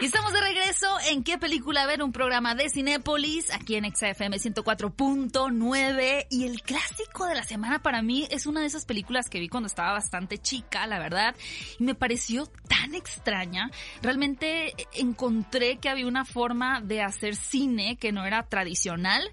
Y estamos de regreso en qué película ver, un programa de Cinépolis, aquí en XFM 104.9. Y el clásico de la semana para mí es una de esas películas que vi cuando estaba bastante chica, la verdad. Y me pareció tan extraña. Realmente encontré que había una forma de hacer cine que no era tradicional,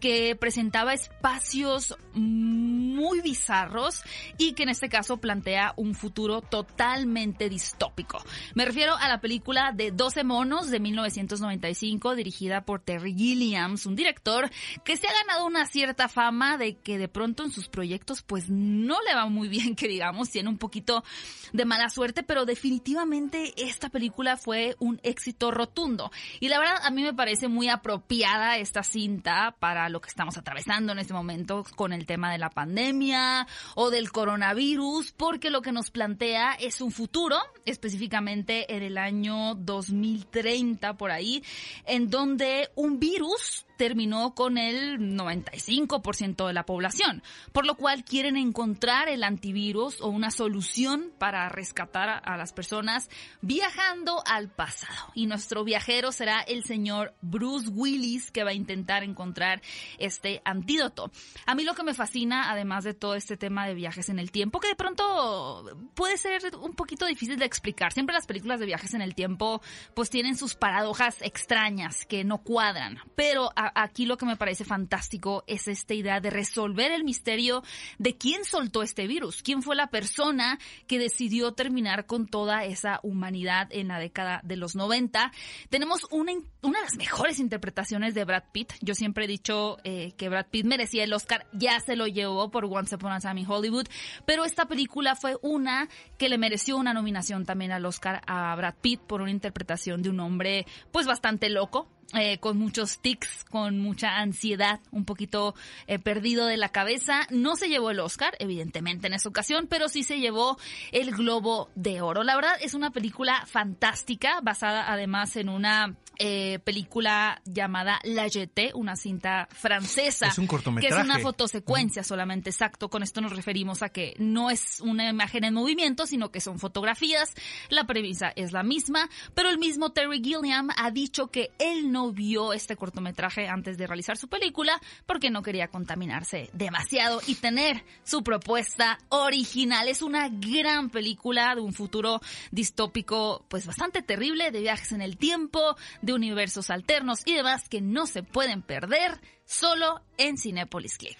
que presentaba espacios muy bizarros y que en este caso plantea un futuro totalmente distópico. Me refiero a la película de 12 monos de 1995 dirigida por Terry Gilliams, un director que se ha ganado una cierta fama de que de pronto en sus proyectos pues no le va muy bien que digamos, tiene un poquito de mala suerte, pero definitivamente esta película fue un éxito rotundo. Y la verdad a mí me parece muy apropiada esta cinta para lo que estamos atravesando en este momento con el tema de la pandemia o del coronavirus, porque lo que nos plantea es un futuro, específicamente en el año 2030 por ahí, en donde un virus terminó con el 95% de la población, por lo cual quieren encontrar el antivirus o una solución para rescatar a las personas viajando al pasado. Y nuestro viajero será el señor Bruce Willis que va a intentar encontrar este antídoto. A mí lo que me fascina, además de todo este tema de viajes en el tiempo, que de pronto puede ser un poquito difícil de explicar. Siempre las películas de viajes en el tiempo pues tienen sus paradojas extrañas que no cuadran, pero aquí lo que me parece fantástico es esta idea de resolver el misterio de quién soltó este virus, quién fue la persona que decidió terminar con toda esa humanidad en la década de los 90. Tenemos una, una de las mejores interpretaciones de Brad Pitt. Yo siempre he dicho eh, que Brad Pitt merecía el Oscar, ya se lo llevó por Once Upon a Time in Hollywood, pero esta película fue una que le mereció una nominación también al Oscar a Brad Pitt por una interpretación de un hombre pues bastante loco, eh, con muchos tics, con mucha ansiedad, un poquito eh, perdido de la cabeza. No se llevó el Oscar, evidentemente, en esa ocasión, pero sí se llevó el Globo de Oro. La verdad es una película fantástica, basada además en una eh, película llamada La Jetée, una cinta francesa. Es un cortometraje. Que es una fotosecuencia solamente, exacto. Con esto nos referimos a que no es una imagen en movimiento, sino que son fotografías. La premisa es la misma, pero el mismo Terry Gilliam ha dicho que él no vio este cortometraje antes de realizar su película porque no quería contaminarse demasiado y tener su propuesta original. Es una gran película de un futuro distópico, pues bastante terrible, de viajes en el tiempo, de universos alternos y demás que no se pueden perder solo en Cinepolis Click.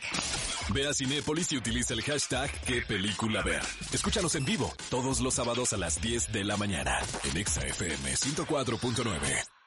Ve a Cinépolis y utiliza el hashtag qué película ver. Escúchanos en vivo todos los sábados a las 10 de la mañana en ExaFM 104.9.